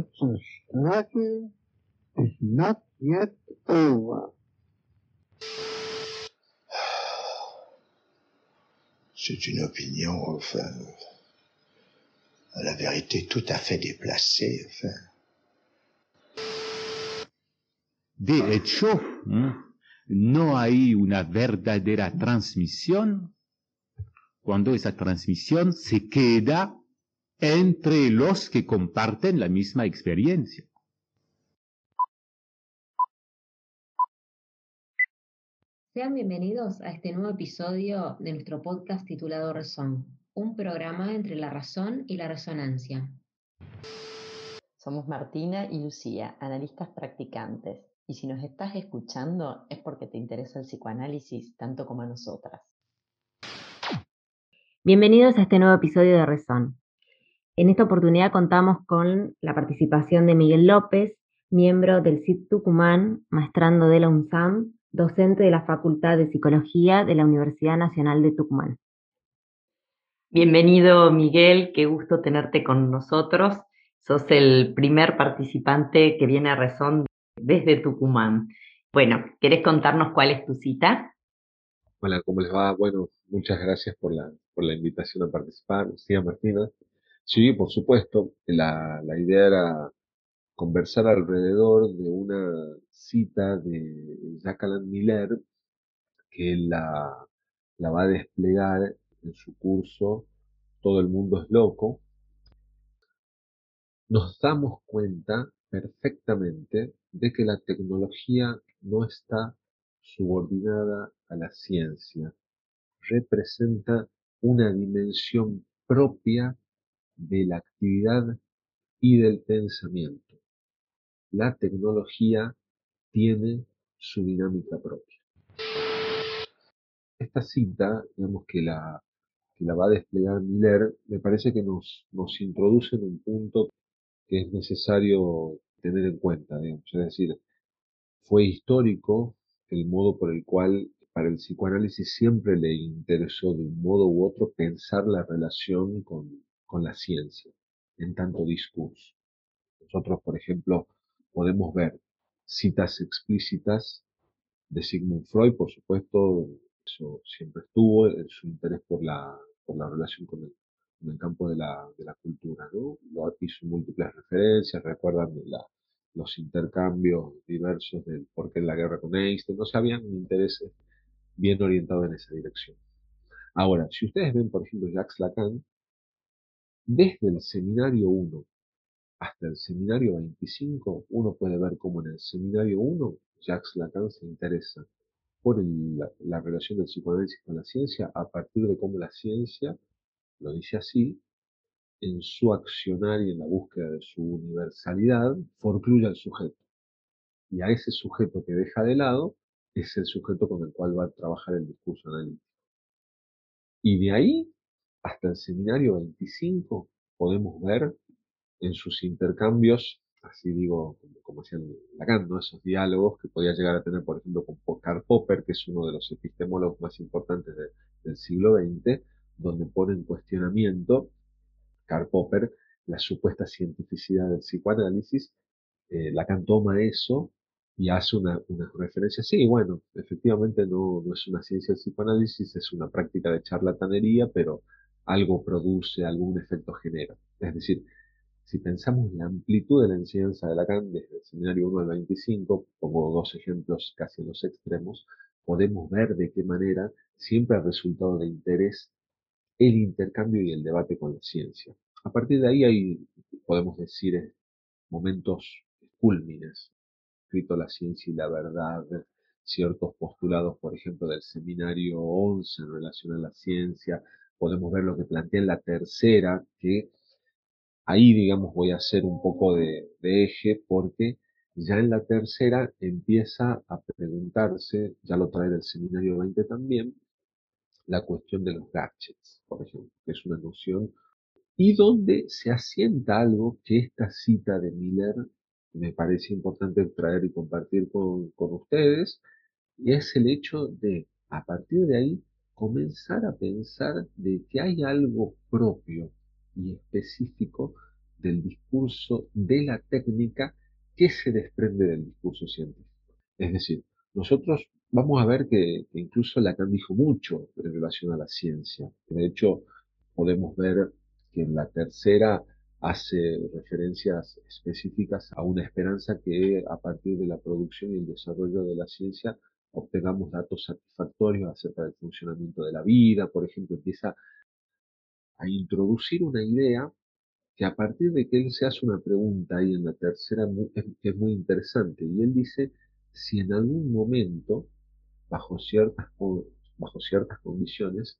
the struggle is not yet over. C'est une opinion, enfin, à la vérité tout à fait déplacée, enfin. De hecho, no hay una verdadera transmisión cuando esa transmisión se queda entre los que comparten la misma experiencia. Sean bienvenidos a este nuevo episodio de nuestro podcast titulado Razón, un programa entre la razón y la resonancia. Somos Martina y Lucía, analistas practicantes, y si nos estás escuchando es porque te interesa el psicoanálisis tanto como a nosotras. Bienvenidos a este nuevo episodio de Razón. En esta oportunidad contamos con la participación de Miguel López, miembro del CIT Tucumán, maestrando de la UNSAM, docente de la Facultad de Psicología de la Universidad Nacional de Tucumán. Bienvenido Miguel, qué gusto tenerte con nosotros. Sos el primer participante que viene a Razón desde Tucumán. Bueno, ¿querés contarnos cuál es tu cita? Hola, ¿cómo les va? Bueno, muchas gracias por la, por la invitación a participar, Lucía Martina. Sí, por supuesto, la, idea era conversar alrededor de una cita de Jacqueline Miller que la va a desplegar en su curso Todo el mundo es loco. Nos damos cuenta perfectamente de que la tecnología no está subordinada a la ciencia, representa una dimensión propia de la actividad y del pensamiento. La tecnología tiene su dinámica propia. Esta cita, digamos que la, que la va a desplegar Miller, me parece que nos, nos introduce en un punto que es necesario tener en cuenta, es decir, fue histórico el modo por el cual para el psicoanálisis siempre le interesó de un modo u otro pensar la relación con, con la ciencia en tanto discurso. Nosotros, por ejemplo, podemos ver citas explícitas de Sigmund Freud, por supuesto, eso siempre estuvo, en su interés por la, por la relación con el, con el campo de la, de la cultura, ¿no? Lo hizo múltiples referencias, recuerdan los intercambios diversos del por qué la guerra con Einstein, no sabían habían interés bien orientado en esa dirección. Ahora, si ustedes ven, por ejemplo, Jacques Lacan, desde el seminario 1 hasta el seminario 25, uno puede ver cómo en el seminario 1 Jacques Lacan se interesa por la, relación del psicoanálisis con la ciencia a partir de cómo la ciencia, lo dice así, en su accionar y en la búsqueda de su universalidad, forcluye al sujeto. Y a ese sujeto que deja de lado es el sujeto con el cual va a trabajar el discurso analítico. Y de ahí hasta el seminario 25 podemos ver en sus intercambios, así digo, como decía Lacan, ¿no? esos diálogos que podía llegar a tener, por ejemplo, con Karl Popper, que es uno de los epistemólogos más importantes del siglo XX, donde pone en cuestionamiento Karl Popper la supuesta cientificidad del psicoanálisis. Eh, Lacan toma eso y hace una, referencia. Sí, bueno, efectivamente no, no es una ciencia del psicoanálisis, es una práctica de charlatanería, pero algo produce, algún efecto genera. Es decir, si pensamos la amplitud de la enseñanza de Lacan desde el seminario 1 al 25, pongo dos ejemplos casi en los extremos, podemos ver de qué manera siempre ha resultado de interés el intercambio y el debate con la ciencia. A partir de ahí hay, podemos decir, eh, momentos cúlmines, escrito La ciencia y la verdad, ciertos postulados, por ejemplo, del seminario 11 en relación a la ciencia, podemos ver lo que plantea en la tercera, que ahí, digamos, voy a hacer un poco de, eje porque ya en la tercera empieza a preguntarse, ya lo trae del seminario 20 también, la cuestión de los gadgets, por ejemplo, que es una noción, y donde se asienta algo que esta cita de Miller me parece importante traer y compartir con, con ustedes, y es el hecho de, a partir de ahí, comenzar a pensar de que hay algo propio y específico del discurso de la técnica que se desprende del discurso científico. Es decir, nosotros vamos a ver que, incluso Lacan dijo mucho en relación a la ciencia. De hecho, podemos ver que en la tercera hace referencias específicas a una esperanza que a partir de la producción y el desarrollo de la ciencia obtengamos datos satisfactorios acerca del funcionamiento de la vida, por ejemplo, empieza a introducir una idea que a partir de que él se hace una pregunta ahí en la tercera que es muy interesante, y él dice si en algún momento, bajo ciertas, bajo ciertas condiciones,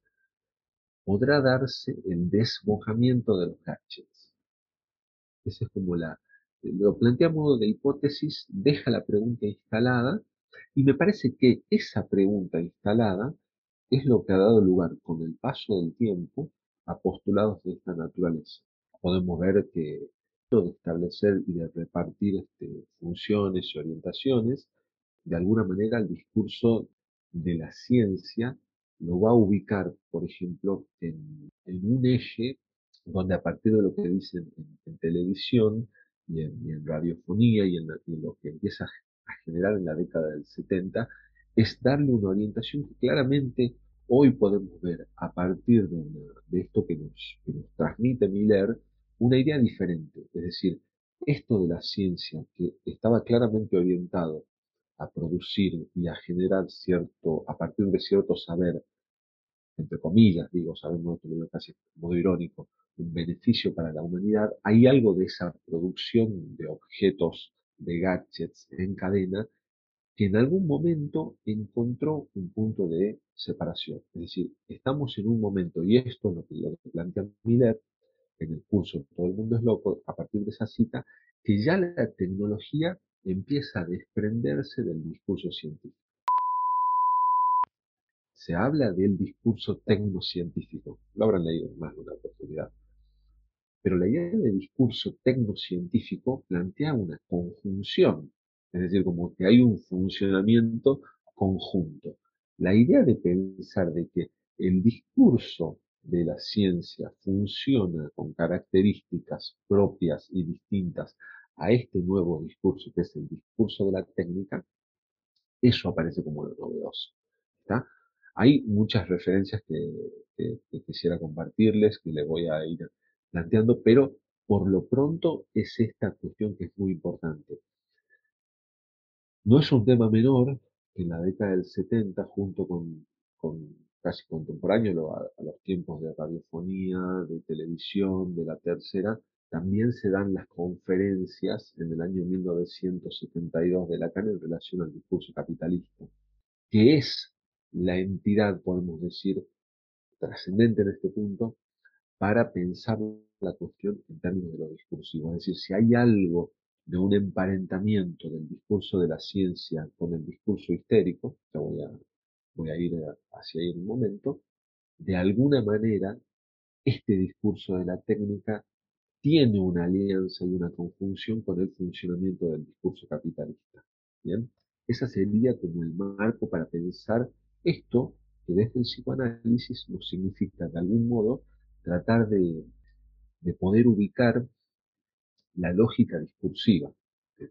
podrá darse el desbocamiento de los gadgets. Esa es como la, lo plantea modo de hipótesis, deja la pregunta instalada, y me parece que esa pregunta instalada es lo que ha dado lugar con el paso del tiempo a postulados de esta naturaleza. Podemos ver que de establecer y de repartir este, funciones y orientaciones, de alguna manera el discurso de la ciencia lo va a ubicar, por ejemplo, en, un eje donde a partir de lo que dicen en, televisión y en, radiofonía y en, lo que empieza a generar en la década del 70, es darle una orientación que claramente hoy podemos ver a partir de, esto que nos, que nos transmite Miller, una idea diferente. Es decir, esto de la ciencia que estaba claramente orientado a producir y a generar cierto, a partir de cierto saber, entre comillas, digo, sabemos que lo casi modo irónico, un beneficio para la humanidad, hay algo de esa producción de objetos, de gadgets en cadena, que en algún momento encontró un punto de separación. Es decir, estamos en un momento, y esto es lo que, plantea Miller en el curso Todo el mundo es loco, a partir de esa cita, que ya la tecnología empieza a desprenderse del discurso científico. Se habla del discurso tecnocientífico, lo habrán leído más de una oportunidad. Pero la idea de discurso tecnocientífico plantea una conjunción, es decir, como que hay un funcionamiento conjunto. La idea de pensar de que el discurso de la ciencia funciona con características propias y distintas a este nuevo discurso, que es el discurso de la técnica, eso aparece como lo novedoso. Hay muchas referencias que, quisiera compartirles, que les voy a ir planteando, pero por lo pronto es esta cuestión que es muy importante. No es un tema menor que en la década del 70, junto con, casi contemporáneo a, a, los tiempos de radiofonía, de televisión, de la tercera, también se dan las conferencias en el año 1972 de Lacan en relación al discurso capitalista, que es la entidad, podemos decir, trascendente en este punto, para pensar la cuestión en términos de lo discursivo. Es decir, si hay algo de un emparentamiento del discurso de la ciencia con el discurso histérico, ya voy a, ir hacia ahí en un momento, de alguna manera este discurso de la técnica tiene una alianza y una conjunción con el funcionamiento del discurso capitalista. ¿Bien? Esa sería como el marco para pensar esto que desde el psicoanálisis nos significa de algún modo tratar de, poder ubicar la lógica discursiva.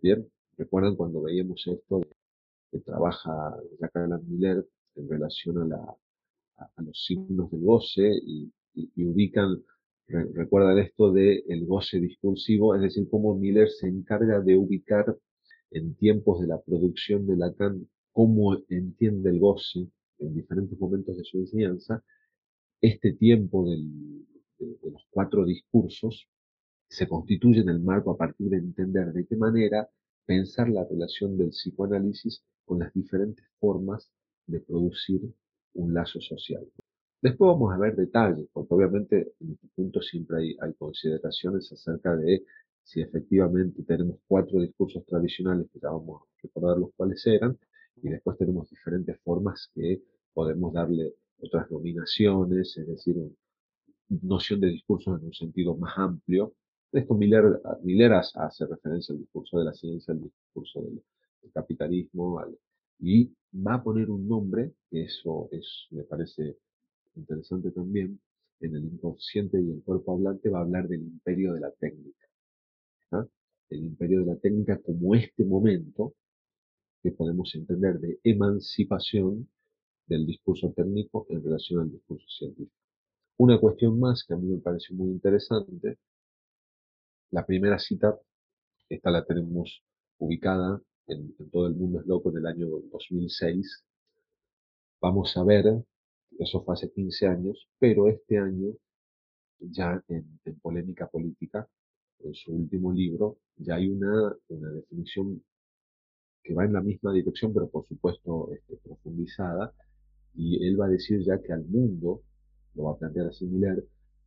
¿Bien? ¿Recuerdan cuando veíamos esto que trabaja Jacques Miller en relación a, los signos del goce y ubican recuerdan esto de el goce discursivo, es decir, cómo Miller se encarga de ubicar en tiempos de la producción de Lacan cómo entiende el goce en diferentes momentos de su enseñanza, este tiempo de, los cuatro discursos se constituye en el marco a partir de entender de qué manera pensar la relación del psicoanálisis con las diferentes formas de producir un lazo social. Después vamos a ver detalles, porque obviamente en este punto siempre hay, hay consideraciones acerca de si efectivamente tenemos cuatro discursos tradicionales, que ya vamos a recordar los cuales eran, y después tenemos diferentes formas que podemos darle otras nominaciones, es decir, noción de discurso en un sentido más amplio. Esto Miller, Miller hace referencia al discurso de la ciencia, al discurso del, capitalismo, y va a poner un nombre, eso es, me parece interesante también, en el inconsciente y el cuerpo hablante va a hablar del imperio de la técnica. ¿ah? el imperio de la técnica como este momento que podemos entender de emancipación del discurso técnico en relación al discurso científico. Una cuestión más que a mí me pareció muy interesante, la primera cita, esta la tenemos ubicada en, Todo el Mundo es Loco en el año 2006. Vamos a ver, eso fue hace 15 años, pero este año, ya en, Polémica Política, en su último libro, ya hay una, una definición que va en la misma dirección, pero por supuesto este, profundizada, y él va a decir ya que al mundo, lo va a plantear así Miller,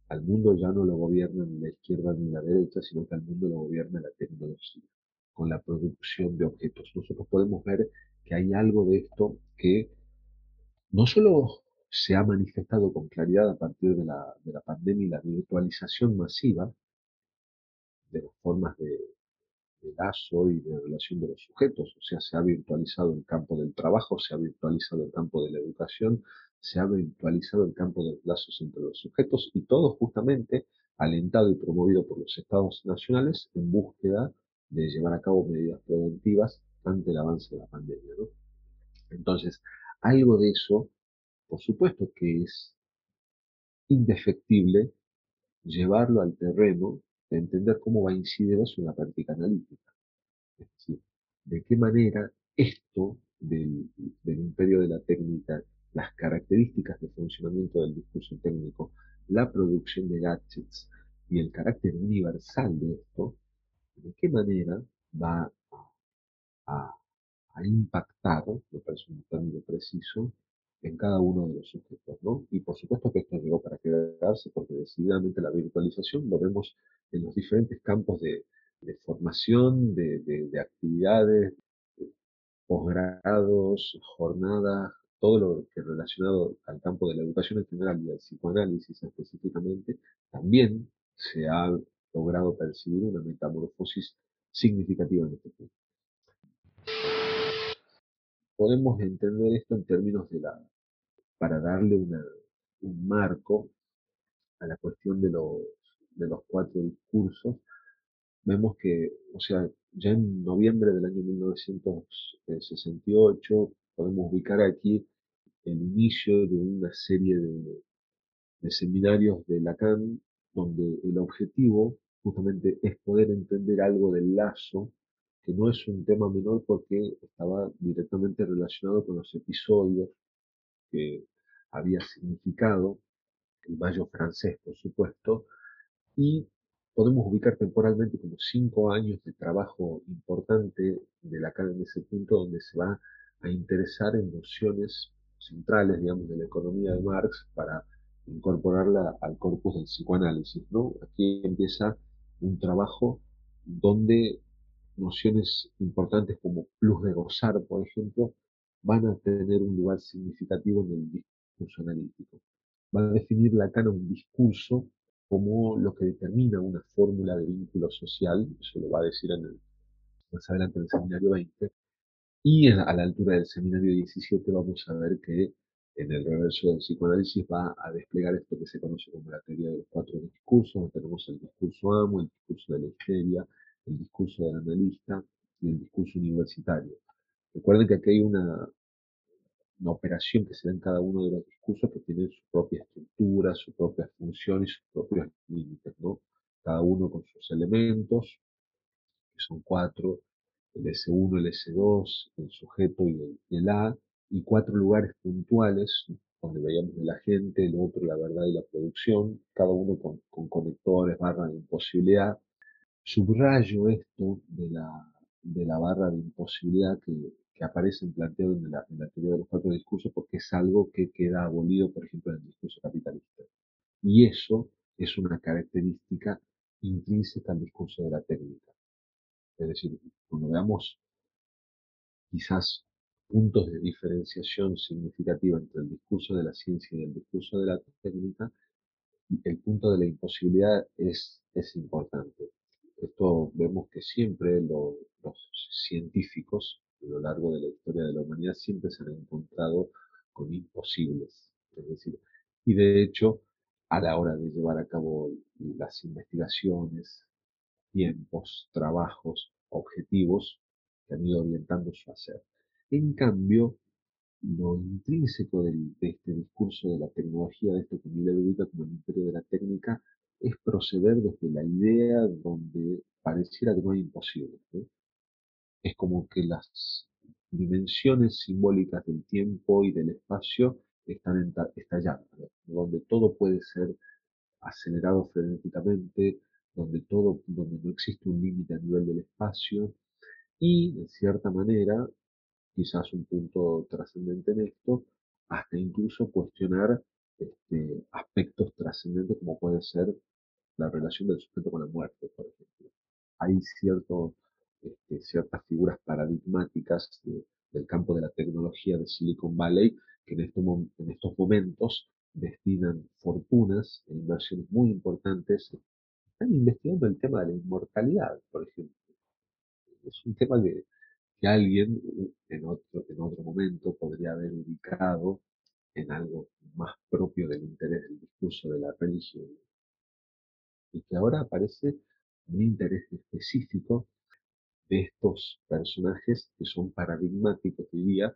al mundo ya no lo gobierna ni la izquierda ni la derecha, sino que al mundo lo gobierna la tecnología, con la producción de objetos. Nosotros podemos ver que hay algo de esto que no solo se ha manifestado con claridad a partir de la, de la pandemia y la virtualización masiva de las formas de, lazo y de relación de los sujetos. O sea, se ha virtualizado el campo del trabajo, se ha virtualizado el campo de la educación, se ha virtualizado el campo de los lazos entre los sujetos y todo justamente alentado y promovido por los estados nacionales en búsqueda de llevar a cabo medidas preventivas ante el avance de la pandemia. Entonces, algo de eso, por supuesto que es indefectible llevarlo al terreno de entender cómo va a incidir eso en la práctica analítica. Es decir, de qué manera esto del, imperio de la técnica, las características de funcionamiento del discurso técnico, la producción de gadgets y el carácter universal de esto, de qué manera va a, impactar, me parece un término preciso, en cada uno de los sujetos, ¿no? Y por supuesto que esto llegó para quedarse porque decididamente la virtualización lo vemos en los diferentes campos de, formación, de, actividades, posgrados, jornadas, todo lo que relacionado al campo de la educación en general y al psicoanálisis específicamente, también se ha logrado percibir una metamorfosis significativa en este punto. Podemos entender esto en términos de la, para darle un marco a la cuestión de los, de los cuatro discursos, vemos que, o sea, ya en noviembre del año 1968 podemos ubicar aquí el inicio de una serie de, de seminarios de Lacan donde el objetivo justamente es poder entender algo del lazo, que no es un tema menor porque estaba directamente relacionado con los episodios que había significado el mayo francés, por supuesto, y podemos ubicar temporalmente como cinco años de trabajo importante de Lacan en ese punto donde se va a interesar en nociones centrales, digamos, de la economía de Marx para incorporarla al corpus del psicoanálisis, ¿no? Aquí empieza un trabajo donde nociones importantes como plus de gozar, por ejemplo, van a tener un lugar significativo en el discurso analítico. Va a definir Lacan un discurso como lo que determina una fórmula de vínculo social, eso lo va a decir en el, más adelante en el seminario 20, y a la altura del seminario 17 vamos a ver que en el reverso del psicoanálisis va a desplegar esto que se conoce como la teoría de los cuatro discursos. Tenemos el discurso amo, el discurso de la histeria, el discurso del analista y el discurso universitario. Recuerden que aquí hay una, una operación que se da en cada uno de los discursos que tiene su propia estructura, su propia función y sus propios límites, ¿no? Cada uno con sus elementos, que son cuatro, el S1, el S2, el sujeto y el, A, y cuatro lugares puntuales donde veíamos la gente, el otro la verdad y la producción, cada uno con, con conectores, barra de imposibilidad. Subrayo esto de la, de la barra de imposibilidad que, que aparecen planteados en la, en la teoría de los cuatro discursos porque es algo que queda abolido, por ejemplo, en el discurso capitalista. Y eso es una característica intrínseca al discurso de la técnica. Es decir, cuando veamos quizás puntos de diferenciación significativa entre el discurso de la ciencia y el discurso de la técnica, el punto de la imposibilidad es, es importante. Esto vemos que siempre los científicos a lo largo de la historia de la humanidad siempre se han encontrado con imposibles. Es decir, y de hecho, a la hora de llevar a cabo las investigaciones tiempos, trabajos, objetivos que han ido orientando su hacer. En cambio, lo intrínseco de este discurso de la tecnología, de esto que Miller ubica como el imperio de la técnica, es proceder desde la idea donde pareciera que no hay imposible. Es como que las dimensiones simbólicas del tiempo y del espacio están estallando, donde todo puede ser acelerado frenéticamente, donde todo, donde no existe un límite a nivel del espacio, y de cierta manera, quizás un punto trascendente en esto, hasta incluso cuestionar este, aspectos trascendentes como puede ser la relación del sujeto con la muerte, por ejemplo. Hay cierto, este, ciertas figuras paradigmáticas de- del campo de la tecnología de Silicon Valley que en, mom- en estos momentos destinan fortunas e inversiones muy importantes. Están investigando el tema de la inmortalidad, por ejemplo. Es un tema que, que alguien en otro, en otro momento podría haber ubicado en algo más propio del interés del discurso de la religión y que ahora aparece un interés específico de estos personajes que son paradigmáticos, diría,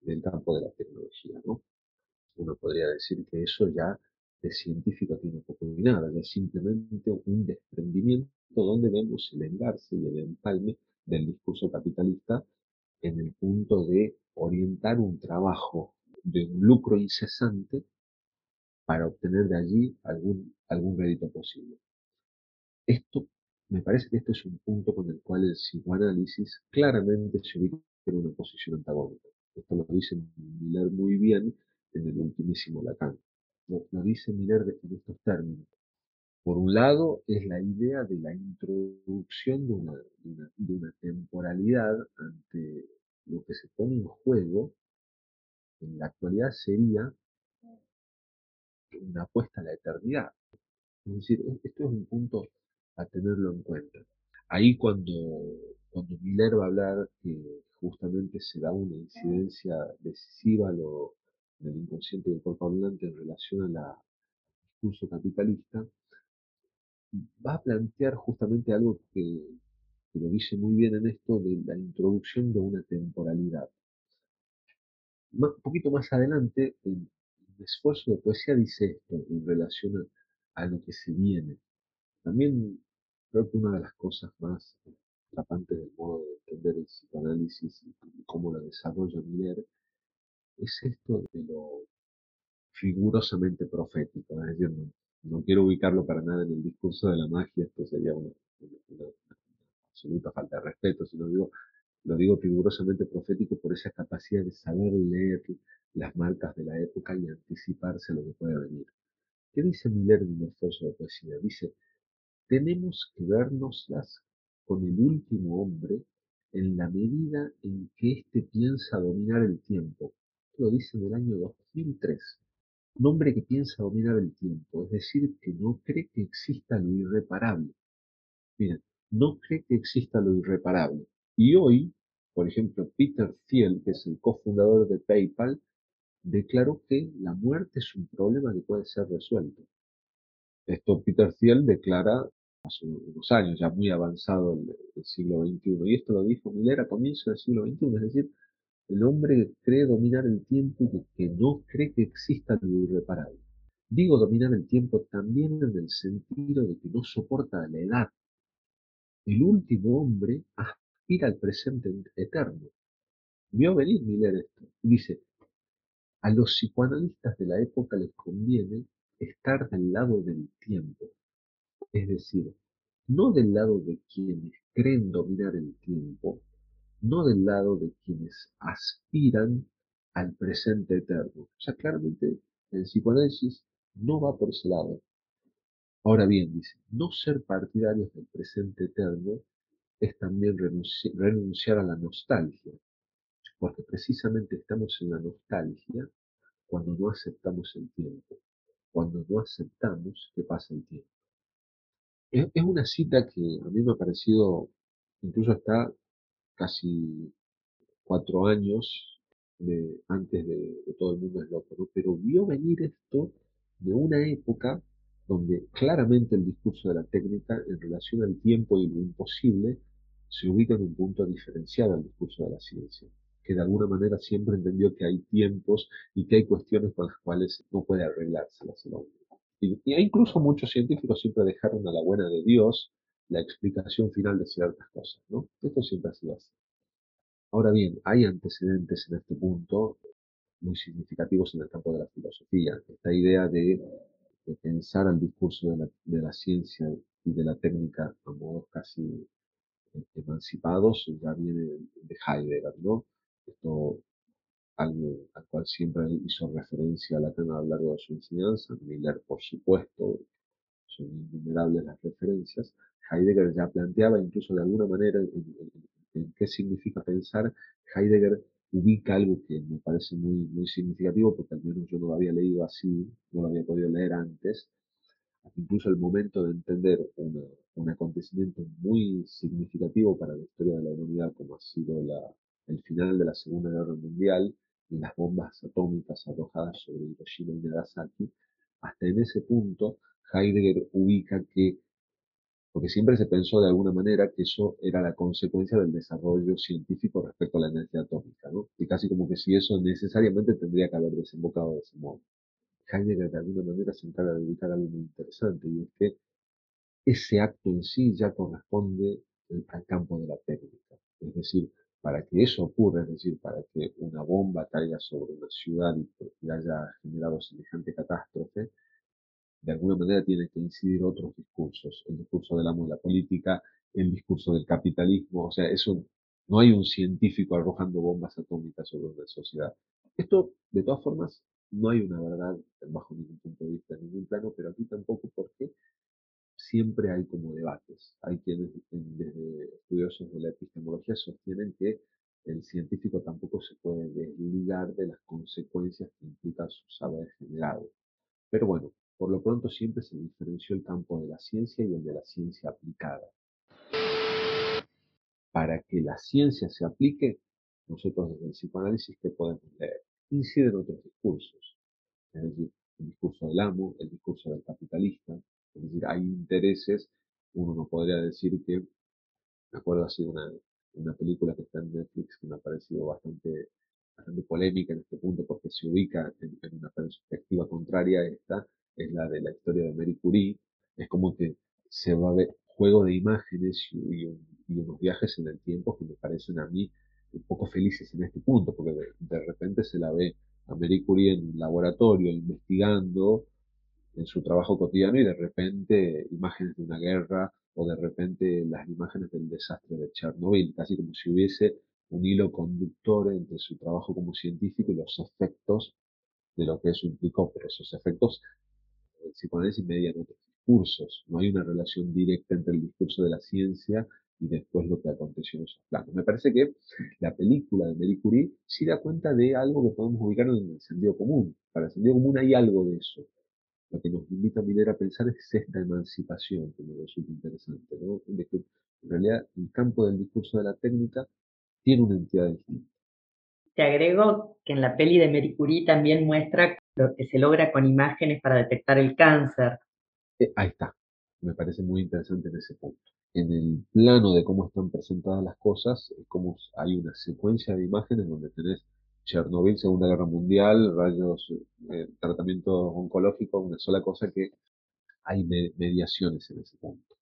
del campo de la tecnología, ¿no? Uno podría decir que eso ya de científico tiene poco y nada, es simplemente un desprendimiento donde vemos el engarce y el empalme del discurso capitalista en el punto de orientar un trabajo de un lucro incesante para obtener de allí algún, algún rédito posible. Esto, me parece que este es un punto con el cual el psicoanálisis claramente se ubica en una posición antagónica. Esto lo dice Miller muy bien en el ultimísimo Lacan. Lo, dice Miller en estos términos. Por un lado, es la idea de la introducción de una, de una, temporalidad ante lo que se pone en juego, en la actualidad sería una apuesta a la eternidad. Es decir, es- esto es un punto a tenerlo en cuenta. Ahí cuando, cuando Miller va a hablar que justamente se da una incidencia decisiva lo, del inconsciente del cuerpo hablante en relación a la discurso capitalista, va a plantear justamente algo que, lo dice muy bien en esto de la introducción de una temporalidad. Ma- Un poquito más adelante, el, el esfuerzo de poesía dice esto en relación a, a lo que se viene. También creo que una de las cosas más atrapantes del modo de entender el psicoanálisis y cómo lo desarrolla Miller es esto de lo rigurosamente profético. Es decir, no, no quiero ubicarlo para nada en el discurso de la magia, esto sería una, una- una- absoluta falta de respeto, sino digo, lo digo rigurosamente profético por esa capacidad de saber leer las marcas de la época y anticiparse a lo que puede venir. ¿Qué dice Miller en un esfuerzo de poesía? Dice, tenemos que vernoslas con el último hombre en la medida en que éste piensa dominar el tiempo. Lo dice en el año 2003. Un hombre que piensa dominar el tiempo, es decir, que no cree que exista lo irreparable. Miren, no cree que exista lo irreparable. Y hoy, por ejemplo, Peter Thiel, que es el cofundador de PayPal, declaró que la muerte es un problema que puede ser resuelto. Esto Peter Thiel declara hace unos años, ya muy avanzado el, el siglo XXI. Y esto lo dijo Miller a comienzos del siglo XXI, es decir, el hombre cree dominar el tiempo y que, no cree que exista lo irreparable. Digo dominar el tiempo también en el sentido de que no soporta la edad. El último hombre aspira al presente eterno. Vio venir Miller esto y dice, a los psicoanalistas de la época les conviene estar del lado del tiempo, es decir, no del lado de quienes creen dominar el tiempo, no del lado de quienes aspiran al presente eterno. Sea, claramente el psicoanálisis no va por ese lado. Ahora bien, dice, no ser partidarios del presente eterno es también renunci- renunciar a la nostalgia, porque precisamente estamos en la nostalgia cuando no aceptamos el tiempo, cuando no aceptamos que pasa el tiempo. Es, una cita que a mí me ha parecido, incluso está casi cuatro años antes de, Todo el mundo es loco, pero vio venir esto de una época donde claramente el discurso de la técnica en relación al tiempo y lo imposible se ubica en un punto diferenciado al discurso de la ciencia, que de alguna manera siempre entendió que hay tiempos y que hay cuestiones con las cuales no puede arreglarse el hombre. Y, y incluso muchos científicos siempre dejaron a la buena de Dios la explicación final de ciertas cosas, ¿no? Esto siempre ha sido así. Ahora bien, hay antecedentes en este punto muy significativos en el campo de la filosofía. Esta idea de, pensar al discurso de la, de la, ciencia y de la técnica a modos casi eh, emancipados ya viene de Heidegger, ¿no? Esto algo al cual siempre hizo referencia Lacan a lo largo de su enseñanza, Miller por supuesto, son innumerables las referencias, Heidegger ya planteaba incluso de alguna manera en, qué significa pensar, Heidegger ubica algo que me parece muy, muy significativo, porque al menos yo no lo había leído así, no lo había podido leer antes, incluso el momento de entender un acontecimiento muy significativo para la historia de la humanidad, como ha sido la, el final de la Segunda Guerra Mundial y las bombas atómicas arrojadas sobre Hiroshima y Nagasaki, hasta en ese punto Heidegger ubica que porque siempre se pensó de alguna manera que eso era la consecuencia del desarrollo científico respecto a la energía atómica, ¿no? Y casi como que si eso necesariamente tendría que haber desembocado de ese modo. Heidegger de alguna manera se encarga de ubicar algo muy interesante y es que ese acto en sí ya corresponde al campo de la técnica. Es decir, para que eso ocurra, es decir, para que una bomba caiga sobre una ciudad y haya generado semejante catástrofe, de alguna manera tiene que incidir otros discursos, el discurso del de la política, el discurso del capitalismo, o sea, eso no hay un científico arrojando bombas atómicas sobre una sociedad. Esto, de todas formas, no hay una verdad bajo ningún punto de vista, en ningún plano, pero aquí tampoco porque siempre hay como debates. Hay quienes, desde estudiosos de la epistemología, sostienen que el científico tampoco se puede desligar de las consecuencias que implica su saber generado. Pero bueno, por lo pronto siempre se diferenció el campo de la ciencia y el de la ciencia aplicada. Para que la ciencia se aplique, nosotros desde el psicoanálisis, ¿qué podemos leer? Inciden otros discursos, es decir, el discurso del amo, el discurso del capitalista, es decir, hay intereses, uno no podría decir que, me acuerdo así de una, una película que está en Netflix que me ha parecido bastante, bastante polémica en este punto porque se ubica en, una perspectiva contraria a esta, es la de la historia de Marie Curie, es como que se va a ver juego de imágenes y, unos viajes en el tiempo que me parecen a mí un poco felices en este punto, porque de, repente se la ve a Marie Curie en un laboratorio investigando en su trabajo cotidiano y de repente imágenes de una guerra o de repente las imágenes del desastre de Chernobyl, casi como si hubiese un hilo conductor entre su trabajo como científico y los efectos de lo que eso implicó, pero esos efectos el psicoanálisis media en otros discursos. No hay una relación directa entre el discurso de la ciencia y después lo que aconteció en esos planos. Me parece que la película de Marie Curie sí da cuenta de algo que podemos ubicar en el sentido común. Para el sentido común hay algo de eso. Lo que nos invita a mirar a pensar es esta emancipación que me resulta interesante, ¿no? De que en realidad el campo del discurso de la técnica tiene una entidad distinta. Te agrego que en la peli de Marie Curie también muestra lo que se logra con imágenes para detectar el cáncer. Eh, ahí está. Me parece muy interesante en ese punto. En el plano de cómo están presentadas las cosas, es como hay una secuencia de imágenes donde tenés Chernobyl, Segunda Guerra Mundial, rayos, eh, tratamiento oncológico, una sola cosa que hay mediaciones en ese punto.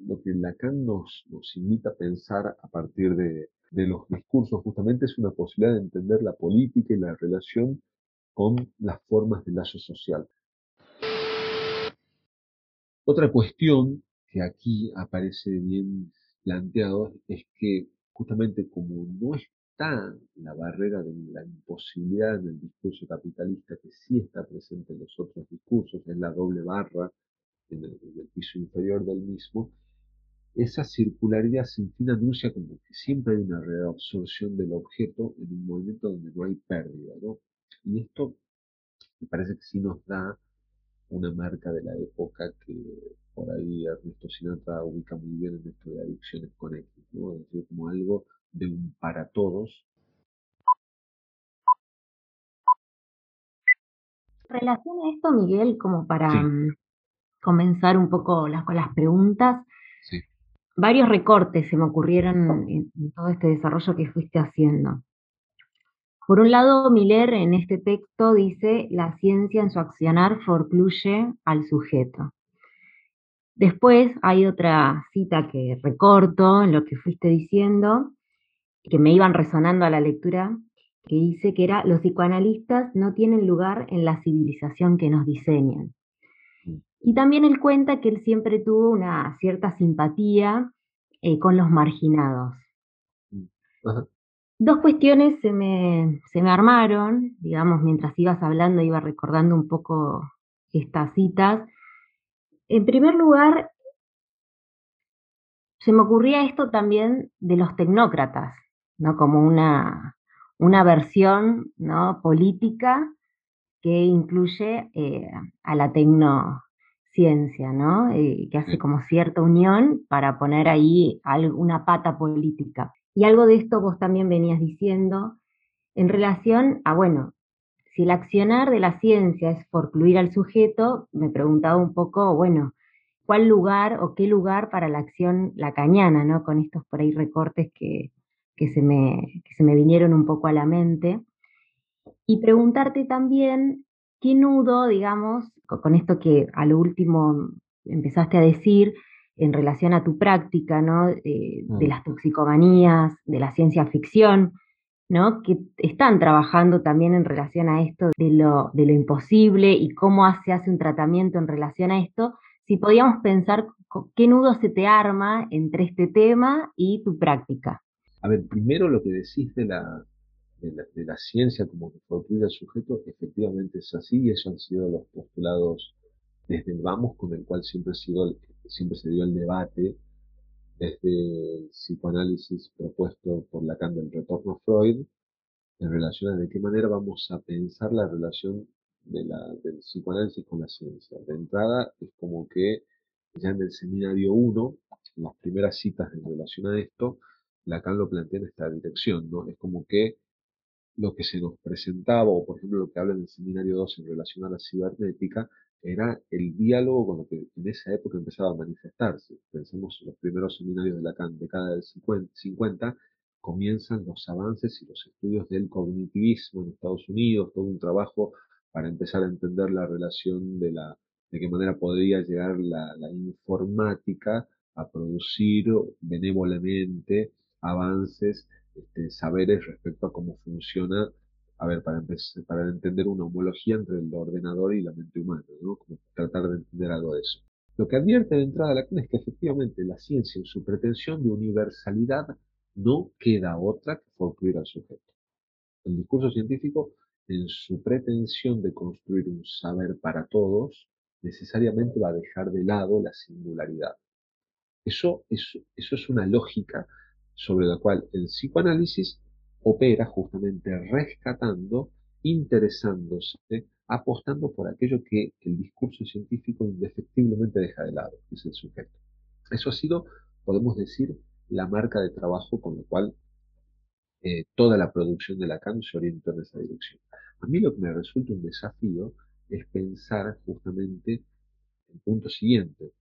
Lo que Lacan nos, invita a pensar a partir de, los discursos justamente es una posibilidad de entender la política y la relación con las formas de lazo social. Otra cuestión que aquí aparece bien planteado es que justamente como no está la barrera de la imposibilidad en el discurso capitalista que sí está presente en los otros discursos, es la doble barra en el, en el piso inferior del mismo, esa circularidad sin fin anuncia como que siempre hay una reabsorción del objeto en un movimiento donde no hay pérdida, ¿no? Y esto me parece que sí nos da una marca de la época que por ahí Ernesto Sinatra ubica muy bien en esto de adicciones con X, ¿no? Es decir, como algo de un para todos. Relaciona esto, Miguel, como para, mm, comenzar un poco las, con las preguntas. Sí. Varios recortes se me ocurrieron en, en todo este desarrollo que fuiste haciendo. Por un lado, Miller en este texto dice, la ciencia en su accionar forcluye al sujeto. Después hay otra cita que recorto en lo que fuiste diciendo, que me iban resonando a la lectura, que dice que era, los psicoanalistas no tienen lugar en la civilización que nos diseñan. Y también él cuenta que él siempre tuvo una cierta simpatía eh, con los marginados. Ajá. Dos cuestiones se me, se me armaron, digamos, mientras ibas hablando, iba recordando un poco estas citas. En primer lugar, se me ocurría esto también de los tecnócratas, ¿no? Como una, una versión ¿no? política que incluye eh, a la tecnociencia, ¿no? Eh, que hace como cierta unión para poner ahí alguna pata política. Y algo de esto vos también venías diciendo en relación a, bueno, si el accionar de la ciencia es forcluir al sujeto, me preguntaba un poco, bueno, ¿cuál lugar o qué lugar para la acción lacaniana, ¿no? Con estos por ahí recortes que, que, se me, que se me vinieron un poco a la mente. Y preguntarte también qué nudo, digamos, co- con esto que a lo último empezaste a decir en relación a tu práctica, ¿no? Eh, de Mm. las toxicomanías, de la ciencia ficción, ¿no? Que están trabajando también en relación a esto de lo, de lo imposible y cómo se hace un tratamiento en relación a esto. Si podíamos pensar qué nudo se te arma entre este tema y tu práctica. A ver, primero lo que decís de la, de la, ciencia como que forcluye al sujeto, efectivamente es así y esos han sido los postulados desde el vamos con el cual siempre, sido siempre se dio el debate desde el psicoanálisis propuesto por Lacan del retorno a Freud en relación a de qué manera vamos a pensar la relación de la, del psicoanálisis con la ciencia. De entrada es como que ya en el seminario 1, en las primeras citas en relación a esto, Lacan lo plantea en esta dirección, ¿no? Es como que lo que se nos presentaba, o por ejemplo lo que habla en el seminario 2 en relación a la cibernética, era el diálogo con lo que en esa época empezaba a manifestarse. Pensemos en los primeros seminarios de Lacan, década del 50, 50, comienzan los avances y los estudios del cognitivismo en Estados Unidos, todo un trabajo para empezar a entender la relación de la de qué manera podría llegar la, la informática a producir benévolamente avances, este, saberes respecto a cómo funciona, a ver, para, para entender una homología entre el ordenador y la mente humana, ¿no? Tratar de entender algo de eso. Lo que advierte de entrada Lacan es que efectivamente la ciencia en su pretensión de universalidad no queda otra que forcluir al sujeto. El discurso científico, en su pretensión de construir un saber para todos, necesariamente va a dejar de lado la singularidad. Eso es, eso es una lógica sobre la cual el psicoanálisis opera justamente rescatando, interesándose, apostando por aquello que el discurso científico indefectiblemente deja de lado, que es el sujeto. Eso ha sido, podemos decir, la marca de trabajo con la cual eh, toda la producción de Lacan se orientó en esa dirección. A mí lo que me resulta un desafío es pensar justamente el punto siguiente.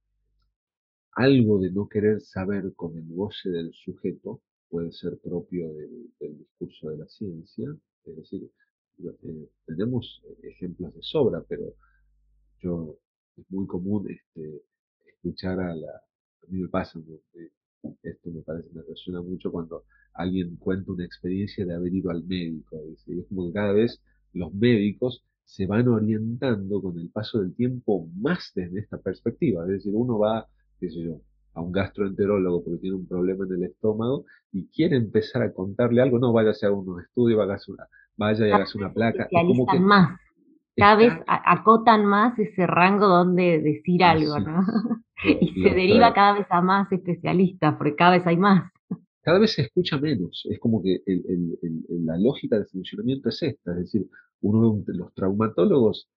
Algo de no querer saber con el goce del sujeto puede ser propio del, discurso de la ciencia, es decir, eh, tenemos ejemplos de sobra, pero yo es muy común este, escuchar a la, a mí me pasa, eh, esto me parece, me resuena mucho cuando alguien cuenta una experiencia de haber ido al médico, y es como que cada vez los médicos se van orientando con el paso del tiempo más desde esta perspectiva, es decir, uno va, qué sé yo, a un gastroenterólogo porque tiene un problema en el estómago y quiere empezar a contarle algo, no vaya a hacer unos estudios, hágase una, vaya y hágase una placa, es como que más, cada vez acotan más ese rango donde decir algo, Así ¿no? Y se deriva cada vez a más especialistas, porque cada vez hay más. cada vez se escucha menos. Es como que el- el- el- el- la lógica de funcionamiento es esta, es decir, uno un- los traumatólogos,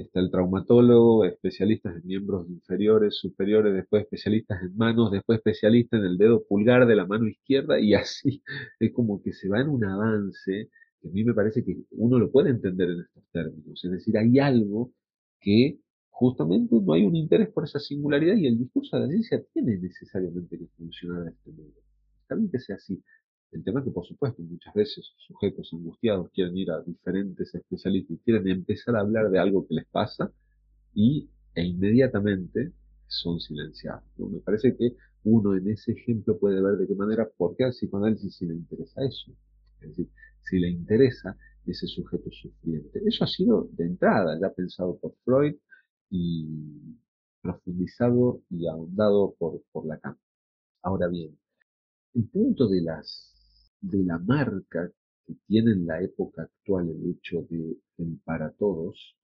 está el traumatólogo, especialistas en miembros inferiores, superiores, después especialistas en manos, después especialistas en el dedo pulgar de la mano izquierda y así. Es como que se va en un avance que a mí me parece que uno lo puede entender en estos términos. Es decir, hay algo que justamente no hay un interés por esa singularidad y el discurso de la ciencia tiene necesariamente que funcionar de este modo. Está bien que sea así. El tema que, por supuesto, muchas veces sujetos angustiados quieren ir a diferentes especialistas y quieren empezar a hablar de algo que les pasa y, e inmediatamente son silenciados. Me parece que uno en ese ejemplo puede ver de qué manera, por qué al psicoanálisis si le interesa eso. Es decir, si le interesa ese sujeto sufriente. Eso ha sido de entrada ya pensado por Freud y profundizado y ahondado por, por Lacan. Ahora bien, el punto de, las, de la marca que tiene en la época actual el hecho de el para todos,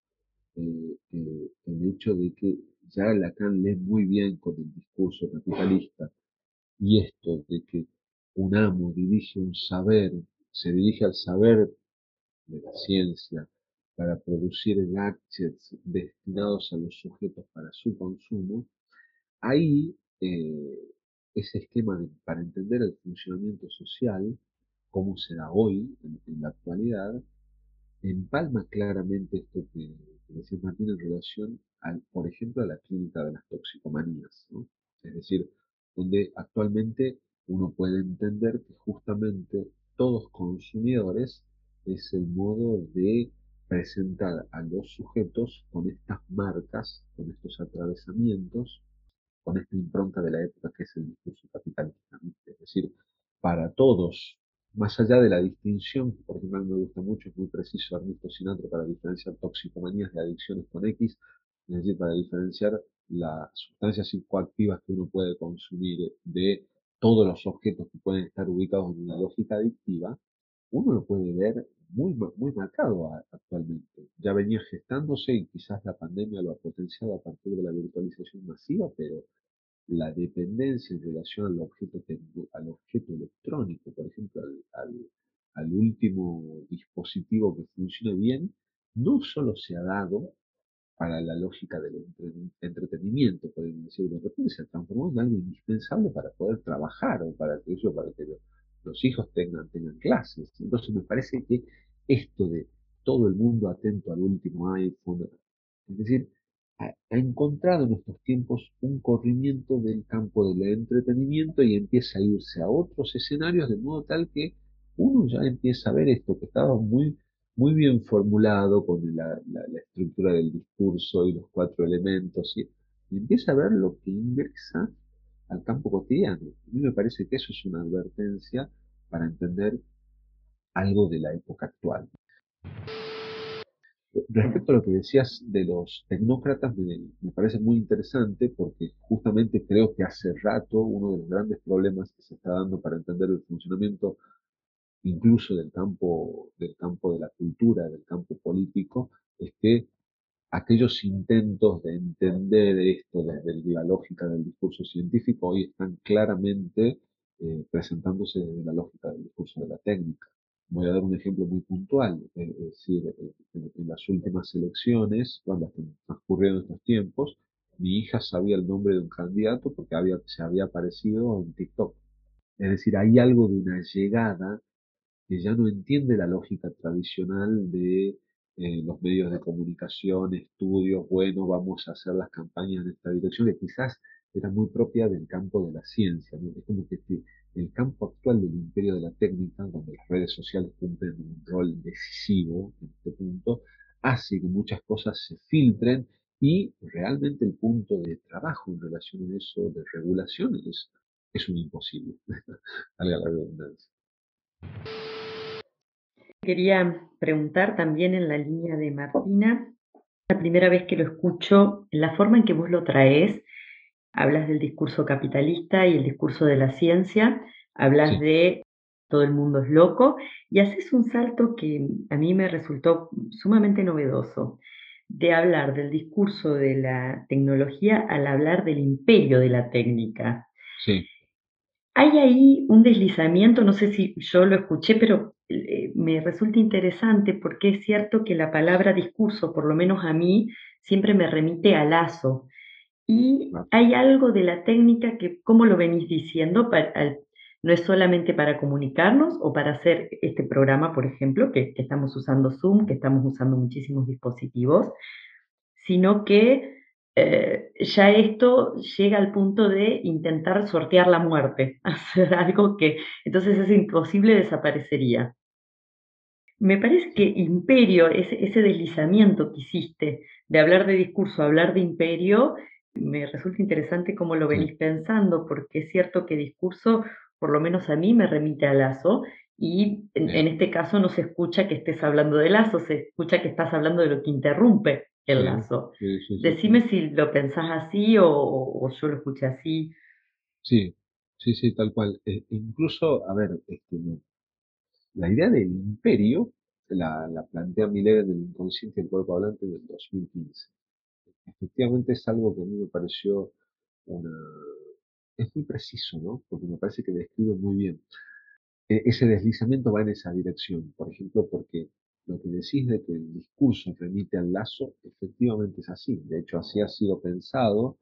eh, eh, el hecho de que ya Lacan lee muy bien con el discurso capitalista y esto de que un amo dirige un saber, se dirige al saber de la ciencia para producir gadgets destinados a los sujetos para su consumo, ahí eh, ese esquema para entender el funcionamiento social, cómo se da hoy, en, la actualidad, empalma claramente esto que, que decía Martín en relación, al, por ejemplo, a la clínica de las toxicomanías. Es decir, donde actualmente uno puede entender que justamente todos consumidores es el modo de presentar a los sujetos con estas marcas, con estos atravesamientos, con esta impronta de la época que es el discurso capitalista. Es decir, para todos, más allá de la distinción, que por ejemplo me gusta mucho, es muy preciso Ernesto Sinatra para diferenciar toxicomanías de adicciones con X, es decir, para diferenciar las sustancias psicoactivas que uno puede consumir de todos los objetos que pueden estar ubicados en una lógica adictiva, uno lo puede ver muy, muy marcado actualmente. Ya venía gestándose y quizás la pandemia lo ha potenciado a partir de la virtualización masiva, pero la dependencia en relación al objeto, al objeto electrónico, por ejemplo, al, al último dispositivo que funcione bien, no solo se ha dado para la lógica del entretenimiento, podemos decir, de repente se transformó en algo indispensable para poder trabajar o para que eso, para que los hijos tengan, tengan clases. Entonces me parece que esto de todo el mundo atento al último iPhone, es decir, ha, encontrado en estos tiempos un corrimiento del campo del entretenimiento y empieza a irse a otros escenarios de modo tal que uno ya empieza a ver esto que estaba muy, muy bien formulado con la, estructura del discurso y los cuatro elementos y, empieza a ver lo que ingresa al campo cotidiano. A mí me parece que eso es una advertencia para entender algo de la época actual. Respecto a lo que decías de los tecnócratas, me, parece muy interesante porque justamente creo que hace rato uno de los grandes problemas que se está dando para entender el funcionamiento incluso del campo, del campo de la cultura, del campo político, es que aquellos intentos de entender esto desde la lógica del discurso científico hoy están claramente eh, presentándose desde la lógica del discurso de la técnica. Voy a dar un ejemplo muy puntual, eh, es decir, en, las últimas elecciones, cuando transcurrieron estos tiempos, mi hija sabía el nombre de un candidato porque había, se había aparecido en TikTok. Es decir, hay algo de una llegada que ya no entiende la lógica tradicional de eh, los medios de comunicación, estudios, bueno, vamos a hacer las campañas en esta dirección, que quizás era muy propia del campo de la ciencia. Es como que el campo actual del imperio de la técnica, donde las redes sociales cumplen un rol decisivo en este punto, hace que muchas cosas se filtren y realmente el punto de trabajo en relación a eso, de regulación, es, un imposible. Valga la redundancia. Quería preguntar también en la línea de Martina, la primera vez que lo escucho, la forma en que vos lo traes, hablas del discurso capitalista y el discurso de la ciencia, hablas de todo el mundo es loco y haces un salto que a mí me resultó sumamente novedoso, de hablar del discurso de la tecnología al hablar del imperio de la técnica. Sí. Hay ahí un deslizamiento, no sé si yo lo escuché, pero eh, me resulta interesante porque es cierto que la palabra discurso, por lo menos a mí, siempre me remite al lazo. Y hay algo de la técnica que, ¿cómo lo venís diciendo? no es solamente para comunicarnos o para hacer este programa, por ejemplo, que, que estamos usando Zoom, que estamos usando muchísimos dispositivos, sino que eh, ya esto llega al punto de intentar sortear la muerte, hacer algo que entonces es imposible, desaparecería. Me parece que imperio, ese, ese deslizamiento que hiciste de hablar de discurso a hablar de imperio, me resulta interesante cómo lo venís pensando, porque es cierto que discurso, por lo menos a mí, me remite a Lazo, y en, este caso no se escucha que estés hablando de Lazo, se escucha que estás hablando de lo que interrumpe el lazo. Decime si lo pensás así o, yo lo escuché así. Sí, sí, sí, tal cual. E incluso, a ver, este, la idea del imperio la, la plantea Miller en el inconsciente del cuerpo hablante del 2015 efectivamente es algo que a mí me pareció una... Es muy preciso, ¿no? Porque me parece que describe muy bien. E, ese deslizamiento va en esa dirección, por ejemplo, porque lo que decís de que el discurso remite al lazo, efectivamente es así. De hecho, así ha sido pensado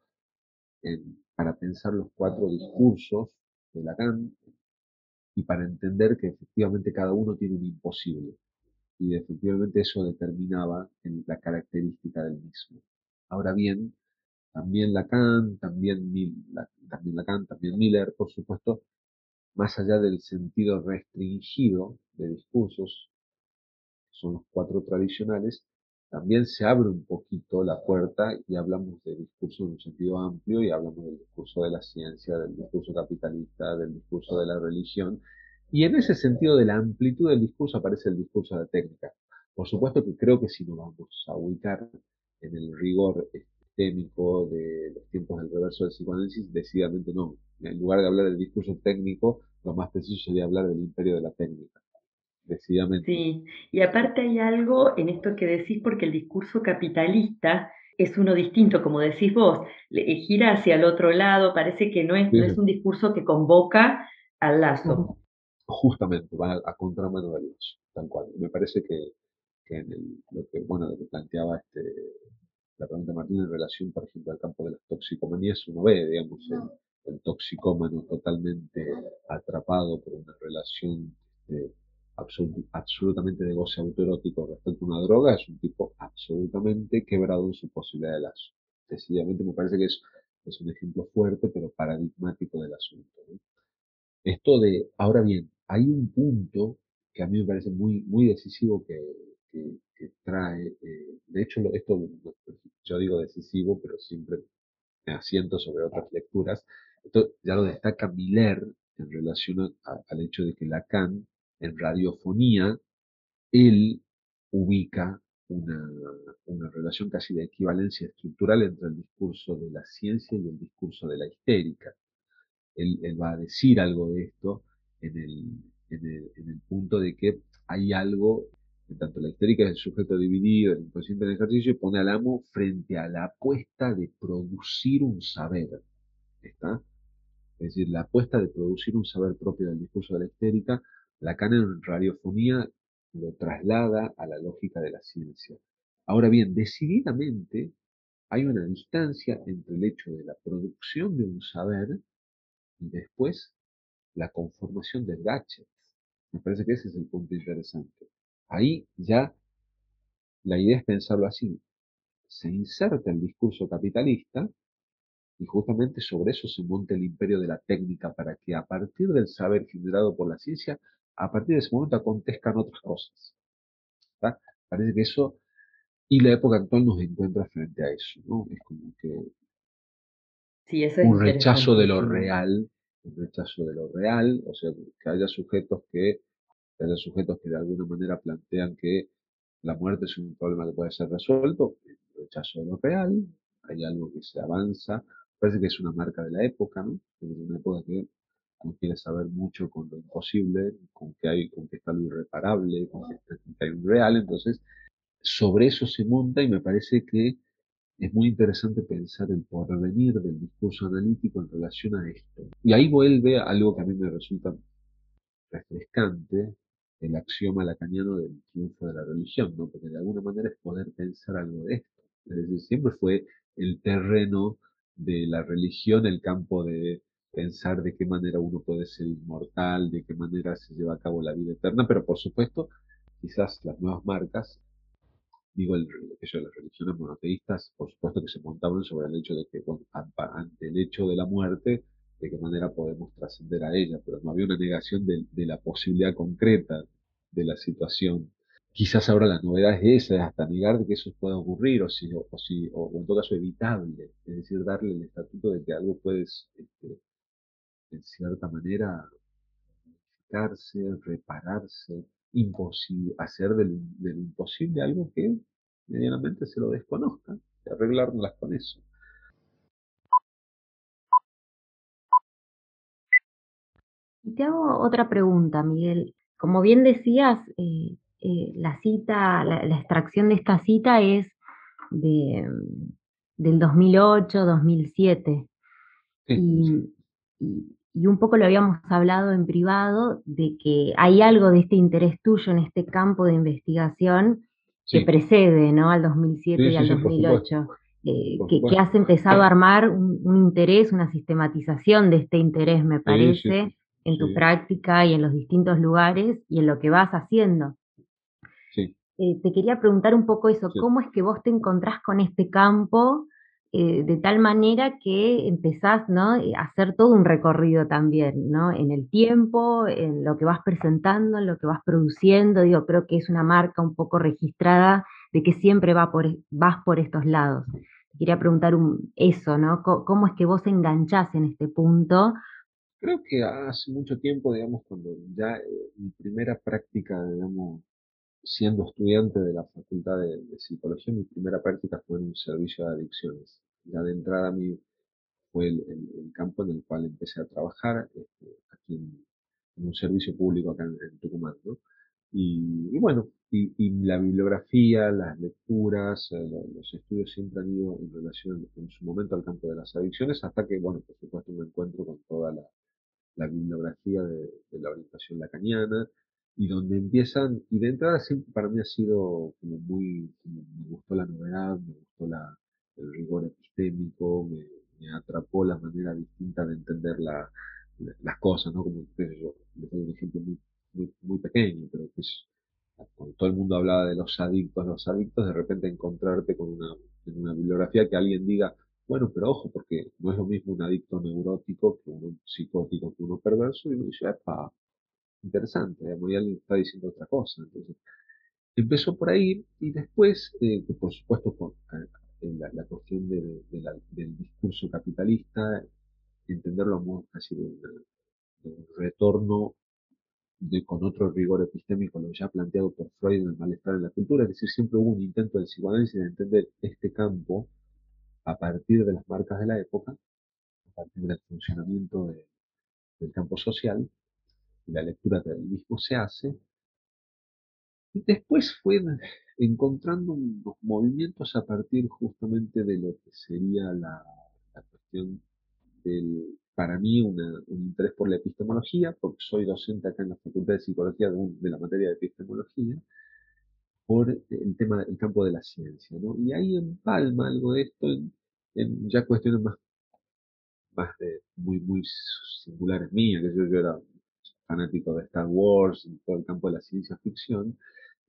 para pensar los cuatro discursos de Lacan y para entender que efectivamente cada uno tiene un imposible. Y efectivamente eso determinaba la característica del mismo. Ahora bien, también Lacan, también, también Lacan, también Miller, por supuesto, más allá del sentido restringido de discursos, que son los cuatro tradicionales, también se abre un poquito la puerta y hablamos de discurso en un sentido amplio y hablamos del discurso de la ciencia, del discurso capitalista, del discurso de la religión. Y en ese sentido de la amplitud del discurso aparece el discurso de la técnica. Por supuesto que creo que si nos vamos a ubicar en el rigor técnico de los tiempos del reverso del psicoanálisis, decididamente no. En lugar de hablar del discurso técnico, lo más preciso sería hablar del imperio de la técnica. Decididamente. Sí, y aparte hay algo en esto que decís, porque el discurso capitalista es uno distinto, como decís vos, gira hacia el otro lado, parece que no es, no es un discurso que convoca al lazo. Justamente, va a, contramano del lazo, tal cual. Me parece que que en el, lo que, bueno, lo que planteaba este, la pregunta Martín en relación, por ejemplo, al campo de las toxicomanías, uno ve, digamos, el, el toxicómano totalmente atrapado por una relación este, absolutamente de goce autoerótico respecto a una droga, es un tipo absolutamente quebrado en su posibilidad de lazo. Decididamente me parece que es, es un ejemplo fuerte, pero paradigmático del asunto. Esto de, ahora bien, hay un punto que a mí me parece muy, muy decisivo que, que, trae, eh, de hecho esto yo digo decisivo, pero siempre me asiento sobre otras lecturas, esto ya lo destaca Miller en relación al hecho de que Lacan en radiofonía, él ubica una, una, relación casi de equivalencia estructural entre el discurso de la ciencia y el discurso de la histérica. Él, él va a decir algo de esto en el, en el, en el punto de que hay algo en tanto la histérica es el sujeto dividido, el inconsciente en ejercicio, y pone al amo frente a la apuesta de producir un saber. ¿Está? Es decir, la apuesta de producir un saber propio del discurso de la histérica, Lacan en radiofonía lo traslada a la lógica de la ciencia. Ahora bien, decididamente hay una distancia entre el hecho de la producción de un saber y después la conformación del gadget. Me parece que ese es el punto interesante. Ahí ya la idea es pensarlo así. Se inserta el discurso capitalista y justamente sobre eso se monta el imperio de la técnica para que a partir del saber generado por la ciencia, a partir de ese momento acontezcan otras cosas. Parece que eso, y la época actual nos encuentra frente a eso, ¿no? Es como que un rechazo de lo real, un rechazo de lo real, o sea, que haya sujetos que hay sujetos que de alguna manera plantean que la muerte es un problema que puede ser resuelto, el rechazo de lo real, hay algo que se avanza, parece que es una marca de la época, ¿no? Una época que no quiere saber mucho con lo imposible, con que hay, con que está lo irreparable, con que hay un real, entonces sobre eso se monta y me parece que es muy interesante pensar el porvenir del discurso analítico en relación a esto. Y ahí vuelve algo que a mí me resulta refrescante, el axioma lacaniano del triunfo de la religión, ¿no? Porque de alguna manera es poder pensar algo de esto. Es decir, siempre fue el terreno de la religión, el campo de pensar de qué manera uno puede ser inmortal, de qué manera se lleva a cabo la vida eterna, pero por supuesto, quizás las nuevas marcas digo, el, las religiones monoteístas, por supuesto que se montaban sobre el hecho de que, ante el hecho de la muerte, de qué manera podemos trascender a ella, pero no había una negación de, la posibilidad concreta de la situación. Quizás ahora la novedad es esa, es hasta negar de que eso pueda ocurrir, o, si, o, si, o en todo caso evitable, es decir, darle el estatuto de que algo puede, este, en cierta manera, modificarse, repararse, imposible, hacer del, del, imposible algo que medianamente se lo desconozca, y arreglárnoslas con eso. Y te hago otra pregunta, Miguel. Como bien decías, eh, eh, la cita, la, extracción de esta cita es de, del 2008, 2007. y, y un poco lo habíamos hablado en privado, de que hay algo de este interés tuyo en este campo de investigación que precede ¿no? al 2007 y al 2008, eh, que, has empezado a armar un, interés, una sistematización de este interés, me parece, en tu práctica y en los distintos lugares y en lo que vas haciendo. Eh, te quería preguntar un poco eso, ¿cómo es que vos te encontrás con este campo? Eh, de tal manera que empezás ¿no? Eh, a hacer todo un recorrido también, ¿no? En el tiempo, en lo que vas presentando, en lo que vas produciendo. Digo, creo que es una marca un poco registrada de que siempre va por, vas por estos lados. quería preguntar eso, ¿no? ¿Cómo, es que vos enganchás en este punto? Creo que hace mucho tiempo, digamos, cuando ya eh, mi primera práctica, digamos, siendo estudiante de la Facultad de, Psicología, mi primera práctica fue en un servicio de adicciones. Ya de entrada a fue el, campo en el cual empecé a trabajar, este, aquí en, un servicio público acá en, Tucumán. ¿no? Y, bueno, y, la bibliografía, las lecturas, eh, los estudios siempre han ido en relación en su momento al campo de las adicciones, hasta que, bueno, por supuesto me encuentro con toda la, bibliografía de, la orientación lacaniana, y donde empiezan, y de entrada siempre para mí ha sido como muy, me gustó la novedad, me gustó la, el rigor epistémico, me, atrapó la manera distinta de entender la, las cosas, ¿no? Como yo, les doy un ejemplo muy, muy, pequeño, pero que es, cuando todo el mundo hablaba de los adictos, los adictos, de repente encontrarte con una bibliografía que alguien diga, bueno, pero ojo, porque no es lo mismo un adicto neurótico que un psicótico que uno perverso, y uno dice, epa, interesante, digamos, está diciendo otra cosa. Entonces, empezó por ahí y después, eh, por supuesto, con la, cuestión del discurso capitalista, entenderlo a modo de, un retorno de, con otro rigor epistémico, lo ya planteado por Freud en el malestar en la cultura, es decir, siempre hubo un intento del psicoanálisis de entender este campo a partir de las marcas de la época, a partir del funcionamiento del campo social, la lectura del mismo se hace. Y después fue encontrando unos movimientos a partir justamente de lo que sería la, cuestión del, para mí, un interés por la epistemología, porque soy docente acá en la Facultad de Psicología de, la materia de epistemología, por el tema, el campo de la ciencia, ¿no? Y ahí empalma algo de esto en, ya cuestiones más, más de, muy, muy singulares mías, que yo, yo era fanático de Star Wars, en todo el campo de la ciencia ficción.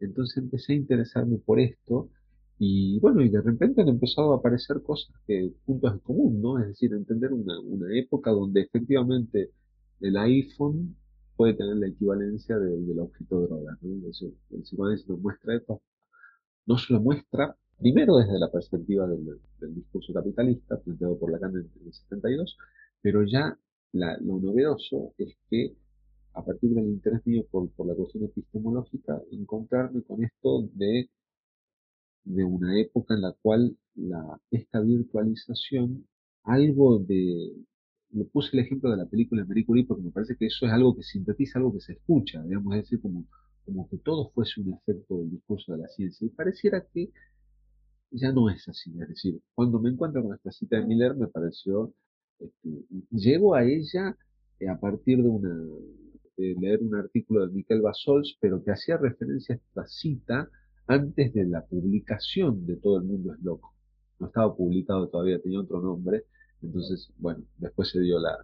Entonces empecé a interesarme por esto y bueno, y de repente han empezado a aparecer cosas que, puntos en común, ¿no? Es decir, entender una, una época donde efectivamente el iPhone puede tener la equivalencia del objeto droga, ¿no? el psicoanálisis nos muestra esto, nos lo muestra primero desde la perspectiva del, discurso capitalista planteado por Lacan en, el 72, pero ya lo novedoso es que a partir del interés mío por, la cuestión epistemológica, encontrarme con esto de, de una época en la cual la, esta virtualización, algo de, le puse el ejemplo de la película de Marie porque me parece que eso es algo que sintetiza algo que se escucha, digamos, es decir, como, como que todo fuese un efecto del discurso de la ciencia. Y pareciera que ya no es así. Es decir, cuando me encuentro con esta cita de Miller, me pareció, este, llego a ella a partir de una, leer un artículo de Miquel Basols, pero que hacía referencia a esta cita antes de la publicación de Todo el Mundo es Loco. No estaba publicado todavía, tenía otro nombre. Entonces, bueno, después se dio la,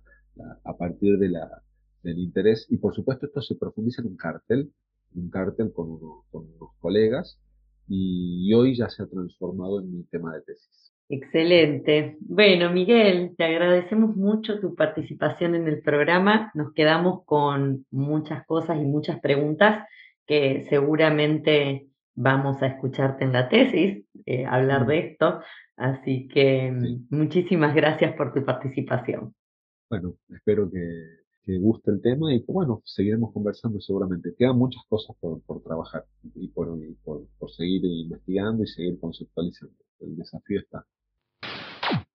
a partir de la, del interés, y por supuesto esto se profundiza en un cártel, un cártel con, con unos colegas, y, hoy ya se ha transformado en mi tema de tesis. Excelente. Bueno, Miguel, te agradecemos mucho tu participación en el programa. Nos quedamos con muchas cosas y muchas preguntas que seguramente vamos a escucharte en la tesis, eh, hablar de esto. Así que muchísimas gracias por tu participación. Bueno, espero que, que guste el tema y bueno, seguiremos conversando seguramente. Quedan muchas cosas por, por trabajar y, por, por, por seguir investigando y seguir conceptualizando. El desafío está.